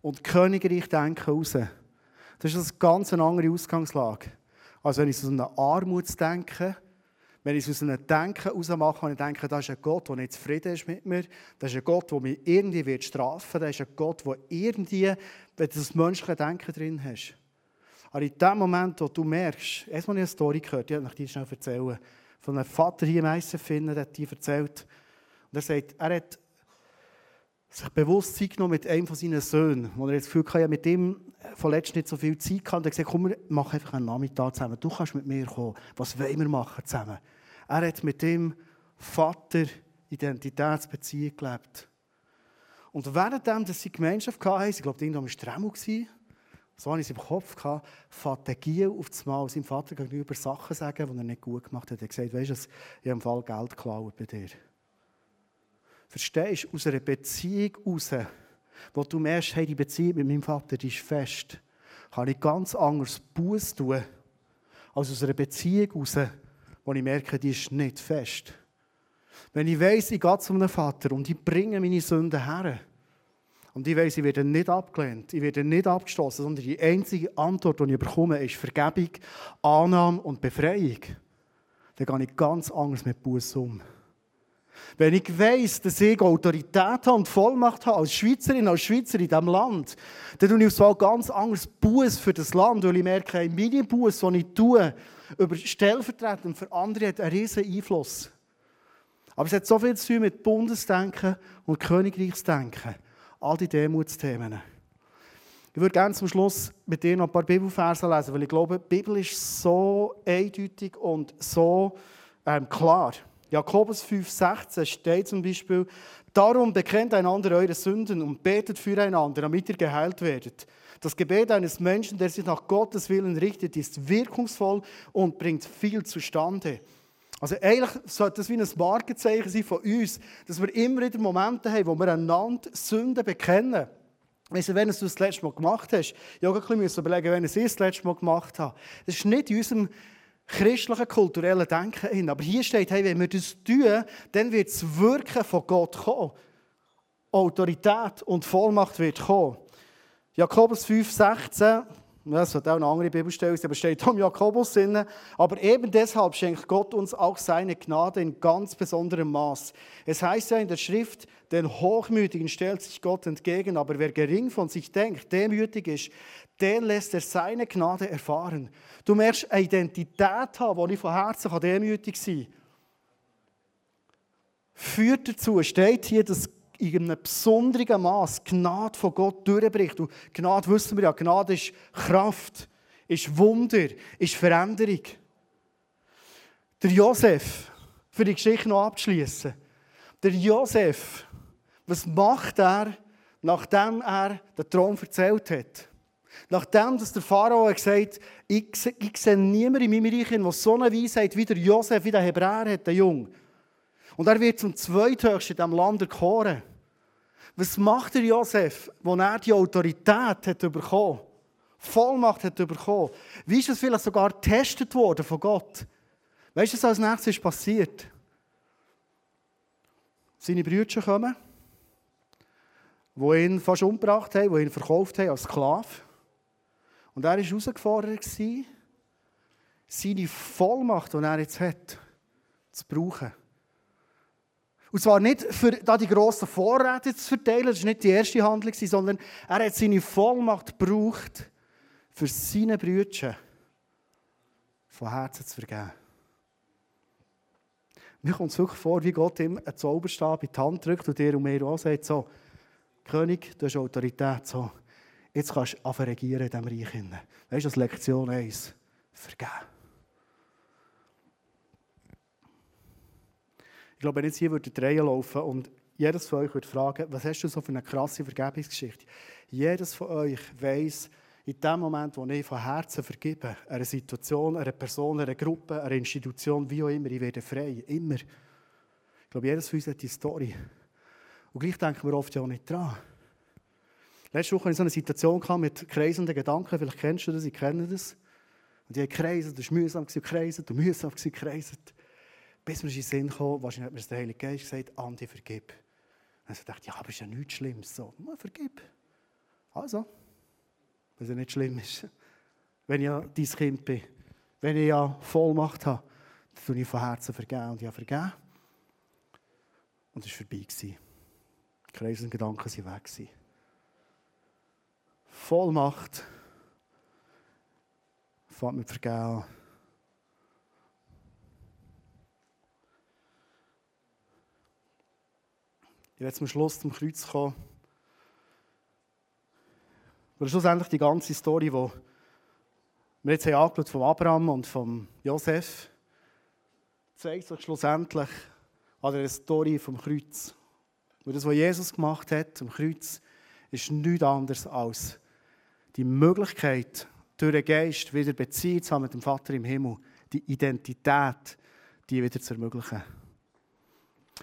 und Königreich denken raus, das ist eine ganz andere Ausgangslage. als wenn ich aus einem Armutsdenken wenn ich es aus einem Denken herausmache und ich denke, das ist ein Gott, der nicht zufrieden ist mit mir, das ist ein Gott, der mich irgendwie wird strafen wird, das ist ein Gott, der irgendwie, wenn du das menschliche Denken drin hast. Aber in dem Moment, wo du merkst, erstmal habe eine Story gehört, die ich dir schnell erzählen, von einem Vater hier im Eisenfinden, der hat die erzählt. Und er sagt, er hat sich bewusst Zeit genommen mit einem von seinen Söhnen, wo er jetzt Gefühl hatte, mit ihm von nicht so viel Zeit gehabt. Und er hat gesagt, komm, machen einfach einen Nachmittag zusammen. Du kannst mit mir kommen. Was wollen wir machen zusammen? Er hat mit dem Vater Identitätsbeziehung gelebt. Und währenddem, dass sie Gemeinschaft hatten, ich glaube, irgendwann war Stremmel, so hatte ich es im Kopf, gehabt, fährt der Giel auf das Mal seinem Vater gegenüber Sachen sagen, die er nicht gut gemacht hat. Er hat gesagt, weißt du, ich habe im Fall Geld geklaut bei dir. Verstehst du, aus einer Beziehung heraus, wo du merkst, hey, die Beziehung mit meinem Vater ist fest, kann ich ganz anders Buß tun, als aus einer Beziehung heraus, wo ich merke, die ist nicht fest. Wenn ich weiss, ich gehe zu einem Vater und ich bringe meine Sünden her, und ich weiss, ich werde nicht abgelehnt, ich werde nicht abgestoßen, sondern die einzige Antwort, die ich bekomme, ist Vergebung, Annahme und Befreiung. Dann gehe ich ganz anders mit Buß um. Wenn ich weiss, dass ich Autorität habe und Vollmacht habe, als Schweizerin, als Schweizer in diesem Land, dann tue ich so ganz anders Buß für das Land, weil ich merke, meine Buß, die ich tue, über stellvertretend für andere, hat einen riesen Einfluss. Aber es hat so viel zu tun mit Bundesdenken und Königreichsdenken. All die Demutsthemen. Ich würde gerne zum Schluss mit dir noch ein paar Bibelverse lesen, weil ich glaube, die Bibel ist so eindeutig und so ähm, klar. Jakobus 5,16 steht zum Beispiel, darum bekennt einander eure Sünden und betet füreinander, damit ihr geheilt werdet. Das Gebet eines Menschen, der sich nach Gottes Willen richtet, ist wirkungsvoll und bringt viel zustande. Also eigentlich sollte das wie ein Markenzeichen sein von uns, dass wir immer wieder Momente haben, wo wir einander Sünden bekennen. Weißt du, wenn du das letzte Mal gemacht hast, ich muss überlegen, wenn ich es das letzte Mal gemacht habe. Das ist nicht in unserem christlichen, kulturellen Denken hin. Aber hier steht, hey, wenn wir das tun, dann wird das Wirken von Gott kommen. Autorität und Vollmacht wird kommen. Jakobus 5, 16, das hat auch eine andere Bibelstelle, aber steht um Jakobus Sinne. Aber eben deshalb schenkt Gott uns auch seine Gnade in ganz besonderem Maß. Es heißt ja in der Schrift, den Hochmütigen stellt sich Gott entgegen, aber wer gering von sich denkt, demütig ist, den lässt er seine Gnade erfahren. Du merkst eine Identität haben, wo ich von Herzen demütig sein kann. Führt dazu, steht hier, dass in einem besonderen Maß Gnade von Gott durchbricht. Und Gnade wissen wir ja, Gnade ist Kraft, ist Wunder, ist Veränderung. Der Josef, für die Geschichte noch abzuschließen. Der Josef, was macht er, nachdem er den Traum erzählt hat? Nachdem dass der Pharao gesagt hat, ich, ich sehe niemanden in meinem Reich, der so eine Weisheit wie der Josef, wie der Hebräer hat, der Jung. Und er wird zum Zweithöchsten in diesem Land erkoren. Was macht der Josef, wo er die Autorität hat bekommen Vollmacht hat bekommen? Wie ist das vielleicht sogar getestet worden von Gott? Weißt du, was als nächstes ist passiert? Seine Brüder kommen, die ihn fast umgebracht haben, die ihn verkauft haben als Sklave. Und er war herausgefordert, seine Vollmacht, die er jetzt hat, zu brauchen. Und zwar nicht, für da die grossen Vorräte zu verteilen, das war nicht die erste Handlung, sondern er hat seine Vollmacht gebraucht, für seine Brüder von Herzen zu vergeben. Mir kommt es wirklich vor, wie Gott ihm einen Zauberstab in die Hand drückt und dir und mir auch sagt, so, König, du hast Autorität, so, jetzt kannst du anfangen regieren in diesem Reich. Weißt du, das Lektion 1, vergeben. Ich glaube, wenn jetzt hier würde die laufen und jedes von euch würde fragen, was hast du so für eine krasse Vergebungsgeschichte? Jedes von euch weiß, in dem Moment, wo ich von Herzen vergebe, einer Situation, einer Person, einer Gruppe, einer Institution, wie auch immer, ich werde frei. Immer. Ich glaube, jedes von uns hat die Story. Und gleich denken wir oft ja auch nicht dran. Letzte Woche hatte ich so eine Situation mit kreisenden Gedanken. Vielleicht kennst du das, ich kenne das. Und die haben gekreiselt, das war mühsam, gekreiselt und mühsam, gekreiselt. Bis mir in den Sinn kam, wahrscheinlich hat mir der Heilige Geist gesagt, Andi, vergib. Und ich dachte, ja, aber ist ja nichts Schlimmes. So, vergib. Also, wenn es ja nicht schlimm ist. Wenn ich ja dein Kind bin, wenn ich ja Vollmacht habe, dann tue ich von Herzen vergeben. Und habe vergeben. Und es war vorbei. Die Kreise und Gedanken waren weg. Vollmacht fängt mit Vergehen Ich werde zum Schluss zum Kreuz kommen. Weil schlussendlich die ganze Story, die wir jetzt haben von Abraham und von Josef, zeigt sich schlussendlich an der Story vom Kreuz. Und das, was Jesus gemacht hat am Kreuz, ist nichts anderes als die Möglichkeit, durch den Geist wieder Beziehung zu haben mit dem Vater im Himmel, die Identität, die wieder zu ermöglichen.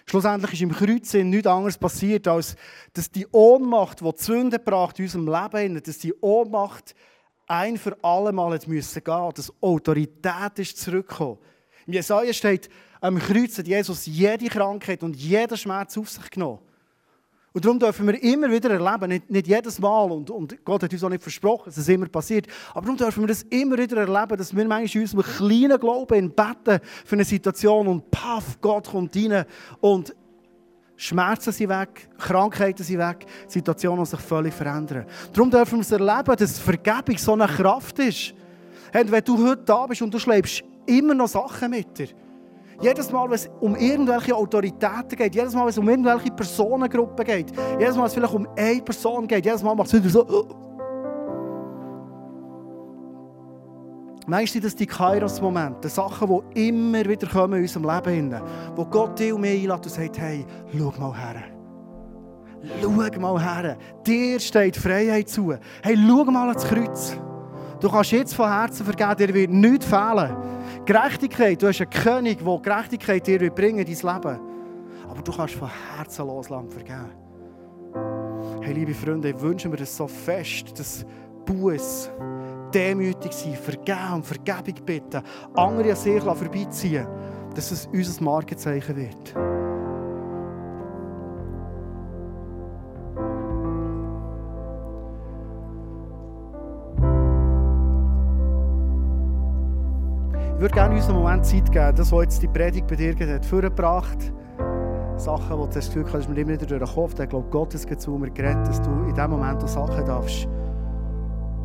Schlussendlich ist im Kreuz nichts anderes passiert, als dass die Ohnmacht, die die Sünde bracht in unserem Leben, dass die Ohnmacht ein für alle Mal müssen gehen, dass Autorität ist zurückgekommen. Im Jesaja steht, am Kreuz hat Jesus jede Krankheit und jeden Schmerz auf sich genommen. Und darum dürfen wir immer wieder erleben, nicht, nicht jedes Mal, und, und, Gott hat uns auch nicht versprochen, dass es immer passiert, aber darum dürfen wir das immer wieder erleben, dass wir manchmal in unserem kleinen Glauben beten für eine Situation und paff, Gott kommt rein und Schmerzen sind weg, Krankheiten sind weg, Situationen sich völlig verändern. Darum dürfen wir es erleben, dass Vergebung so eine Kraft ist. Hey, wenn du heute da bist und du schläfst immer noch Sachen mit dir, jedes Mal, wenn es um irgendwelche Autoritäten geht, jedes Mal, wenn es um irgendwelche Personengruppen geht, jedes Mal, wenn es vielleicht um eine Person geht, jedes Mal macht es wieder so. Uh. Manchmal sind das die Kairos-Momente, Sachen, die immer wieder kommen in unserem Leben, wo Gott dich und mich einlädt und sagt, hey, schau mal her. Schau mal her. Dir steht Freiheit zu. Hey, schau mal ans Kreuz. Du kannst jetzt von Herzen vergeben, dir wird nichts fehlen. Gerechtigkeit, du hast einen König, der Gerechtigkeit dir bringen in dein Leben. Aber du kannst von Herzen loslassen vergeben. Hey, liebe Freunde, ich wünsche mir das so fest, dass Buß, demütig sein, vergeben Vergebung bitten, andere an sich vorbeiziehen, dass es unser Markenzeichen wird. Ich würde gerne uns einen Moment Zeit geben, das, was jetzt die Predigt bei dir hat, vorgebracht Sachen, wo du das Gefühl hast, mir immer wieder durch den Kopf, ich glaube, Gottes geht zu mir geredet, dass du in dem Moment auch Sachen darfst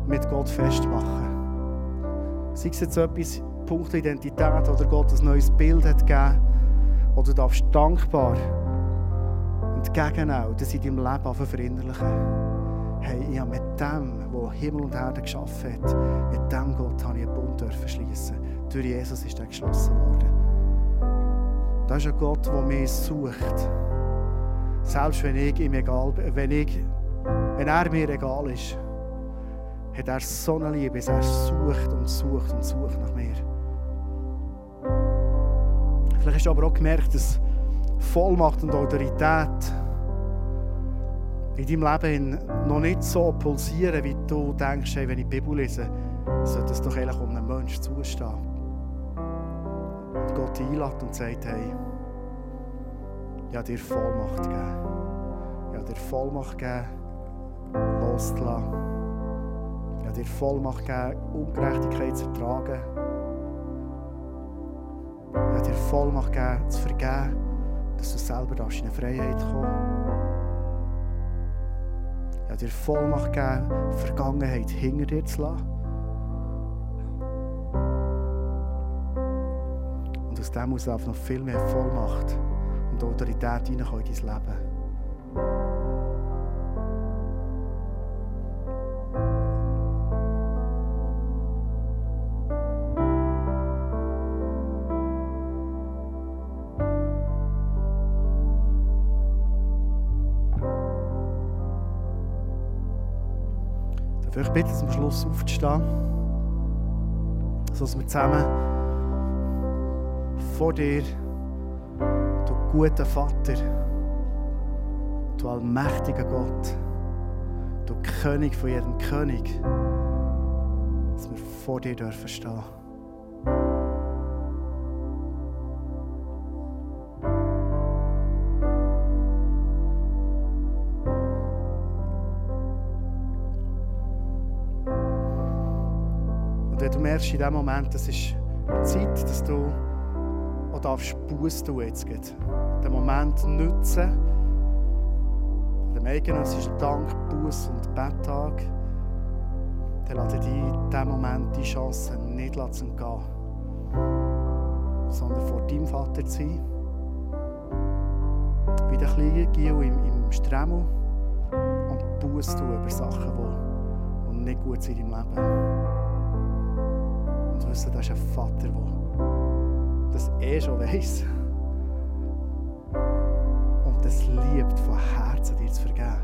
mit Gott festmachen. Sei es jetzt etwas, Punkt Identität oder Gott ein neues Bild hat gegeben, oder du darfst dankbar auch das in deinem Leben verinnerlichen. Hey, ich habe mit dem, der Himmel und Erde geschaffen hat, mit dem Gott habe ich einen Bund schließen durch Jesus ist er geschlossen worden. Das ist ein Gott, der mich sucht. Selbst wenn ich ihm egal wenn, ich, wenn er mir egal ist, hat er so eine Liebe, dass er sucht und sucht und sucht nach mir. Vielleicht hast du aber auch gemerkt, dass Vollmacht und Autorität in deinem Leben noch nicht so pulsieren, wie du denkst, wenn ich die Bibel lese, sollte es doch eigentlich um einen Menschen zustehen. Gott einlädt und sagt, hey, ich habe dir Vollmacht gegeben. Ich habe dir Vollmacht gegeben, loszulassen. Ich habe dir Vollmacht gegeben, Ungerechtigkeit zu ertragen. Ich habe dir Vollmacht gegeben, zu vergeben, dass du selber in eine Freiheit kommen Ich habe dir Vollmacht gegeben, Vergangenheit hinter dir zu lassen. Und aus dem muss auch noch viel mehr Vollmacht und Autorität in dein Leben. Ich bitte zum Schluss aufzustehen, sodass wir zusammen vor dir, du guter Vater, du allmächtiger Gott, du König von jedem König, dass wir vor dir dürfen stehen. Merkst in dem Moment, das ist Zeit, dass du auch darfst Buß tun jetzt. Den Moment nutzen, dem eigenen Dank, Buß und Betttag, dann lade dich in diesem Moment die Chance nicht lassen gehen, sondern vor deinem Vater zu sein. Wie der kleine Gil im, im Stremmel und Buß tun über Sachen, die nicht gut sind im Leben und wissen, das ist ein Vater, der das eh schon weiß. Und das liebt von Herzen, dir zu vergeben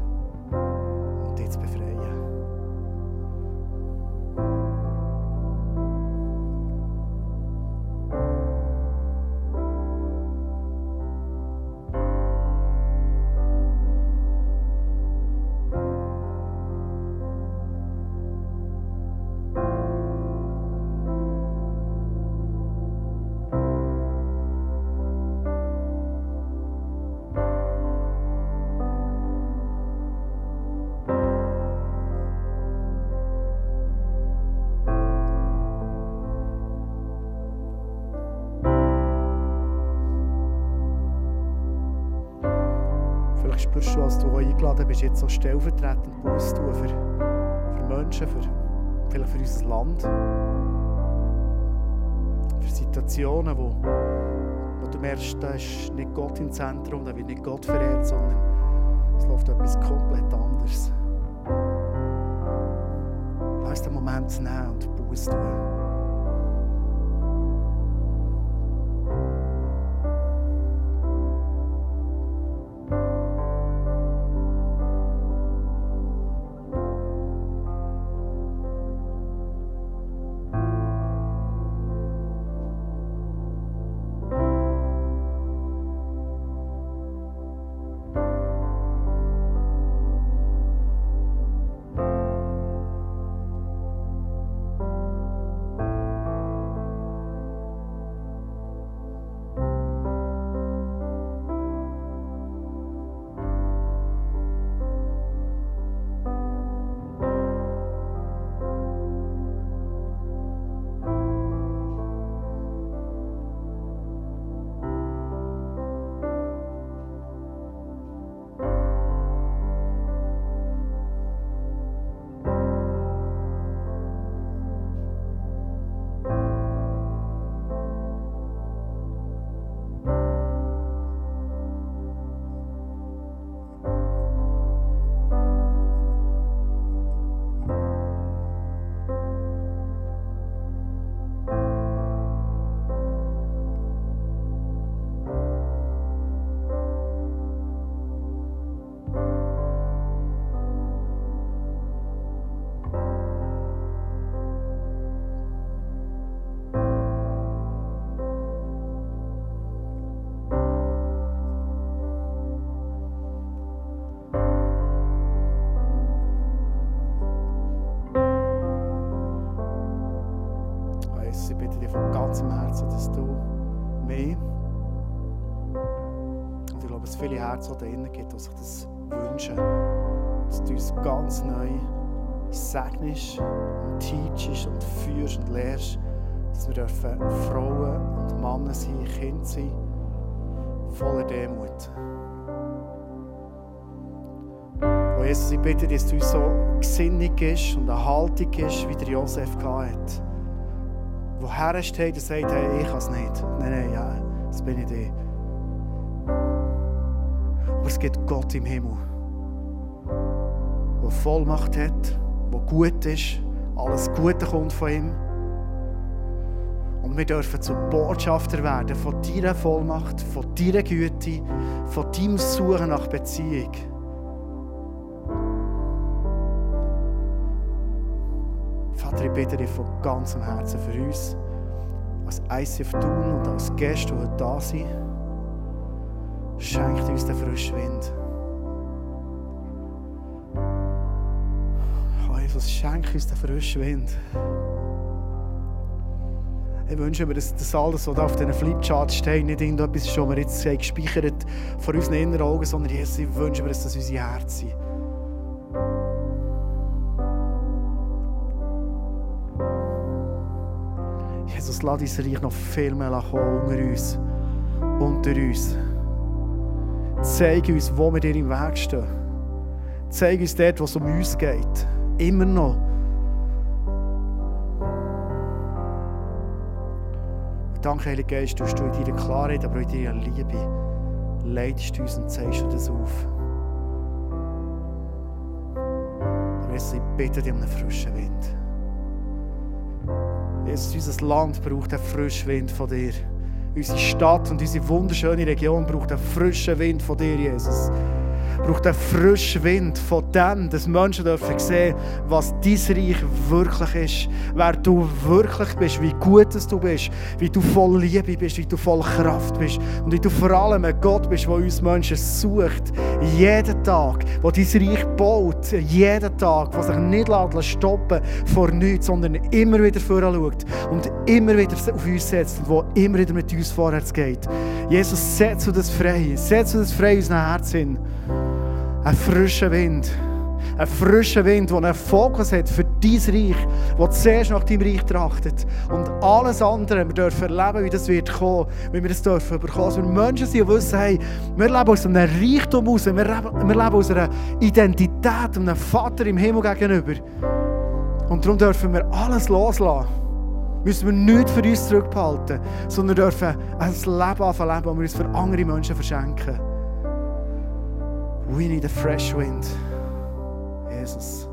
und dich zu befreien. Eingeladen bist, jetzt so stellvertretend Buß tun für, für Menschen, für, vielleicht für unser Land. Für Situationen, wo, wo du merkst, da ist nicht Gott im Zentrum, da wird nicht Gott verehrt, sondern es läuft etwas komplett anderes. Lass den Moment nehmen und Buß tun. Herzen da drinnen gibt, die sich das wünschen. Dass du uns ganz neu segnest und teachst und führst und lehrst, dass wir dürfen Frauen und Männer sein, Kinder sein, voller Demut. Oh Jesus, ich bitte dass du uns so gesinnig ist und eine Haltung ist, wie der Josef hatte. Woher steht und sagt, hey, ich kann es nicht. Nein, nein, ja, das bin ich ich. Gibt Gott im Himmel, der Vollmacht hat, der gut ist, alles Gute kommt von ihm. Und wir dürfen zu Botschafter werden von deiner Vollmacht, von deiner Güte, von deinem Suchen nach Beziehung. Vater, ich bitte dich von ganzem Herzen für uns, als ICF tun und als Gäste, die heute da sind. Schenkt uns den frischen Wind. Oh, Jesus, schenk uns den frischen Wind. Ich wünsche mir, dass das alles, was da auf diesen Flipcharts steht, nicht irgendetwas ist, was wir jetzt gespeichert vor unseren inneren Augen, sondern Jesus, ich wünsche mir, dass das unsere Herzen sind. Jesus, lass dein Reich noch viel mehr kommen unter uns. Unter uns. Zeig uns, wo wir dir im Weg stehen. Zeig uns dort, wo es um uns geht. Immer noch. Danke, Heiliger Geist, dass du in deiner Klarheit, aber auch in deiner Liebe leitest uns und zeigst du das auf. Jetzt, ich bitte dich um einen frischen Wind. Jesus, unser Land braucht einen frischen Wind von dir. Unsere Stadt und unsere wunderschöne Region braucht einen frischen Wind von dir, Jesus braucht einen frischen Wind von dem, dass Menschen dürfen sehen, was dein Reich wirklich ist. Wer du wirklich bist, wie gut du bist, wie du voll Liebe bist, wie du voll Kraft bist und wie du vor allem ein Gott bist, der uns Menschen sucht. Jeden Tag, der dein Reich baut, jeden Tag, der sich nicht stoppen vor nichts, sondern immer wieder voranschaut und immer wieder auf uns setzt und wo immer wieder mit uns vorwärts geht. Jesus, setz du das frei, setz du das frei in unserem Herzen. Ein frischer Wind. Ein frischer Wind, der einen Fokus hat dein Reich, der zuerst nach deinem Reich trachtet. Und alles andere, wir dürfen erleben, wie das wird kommen, wie wir das dürfen bekommen. Dass wir Menschen sind und wissen, hey, wir leben aus einem Reichtum heraus, wir wir leben aus einer Identität, einem Vater im Himmel gegenüber. Und darum dürfen wir alles loslassen. Müssen wir nichts für uns zurückbehalten, sondern dürfen ein Leben anfangen das wir uns für andere Menschen verschenken. We need a fresh wind. Jesus.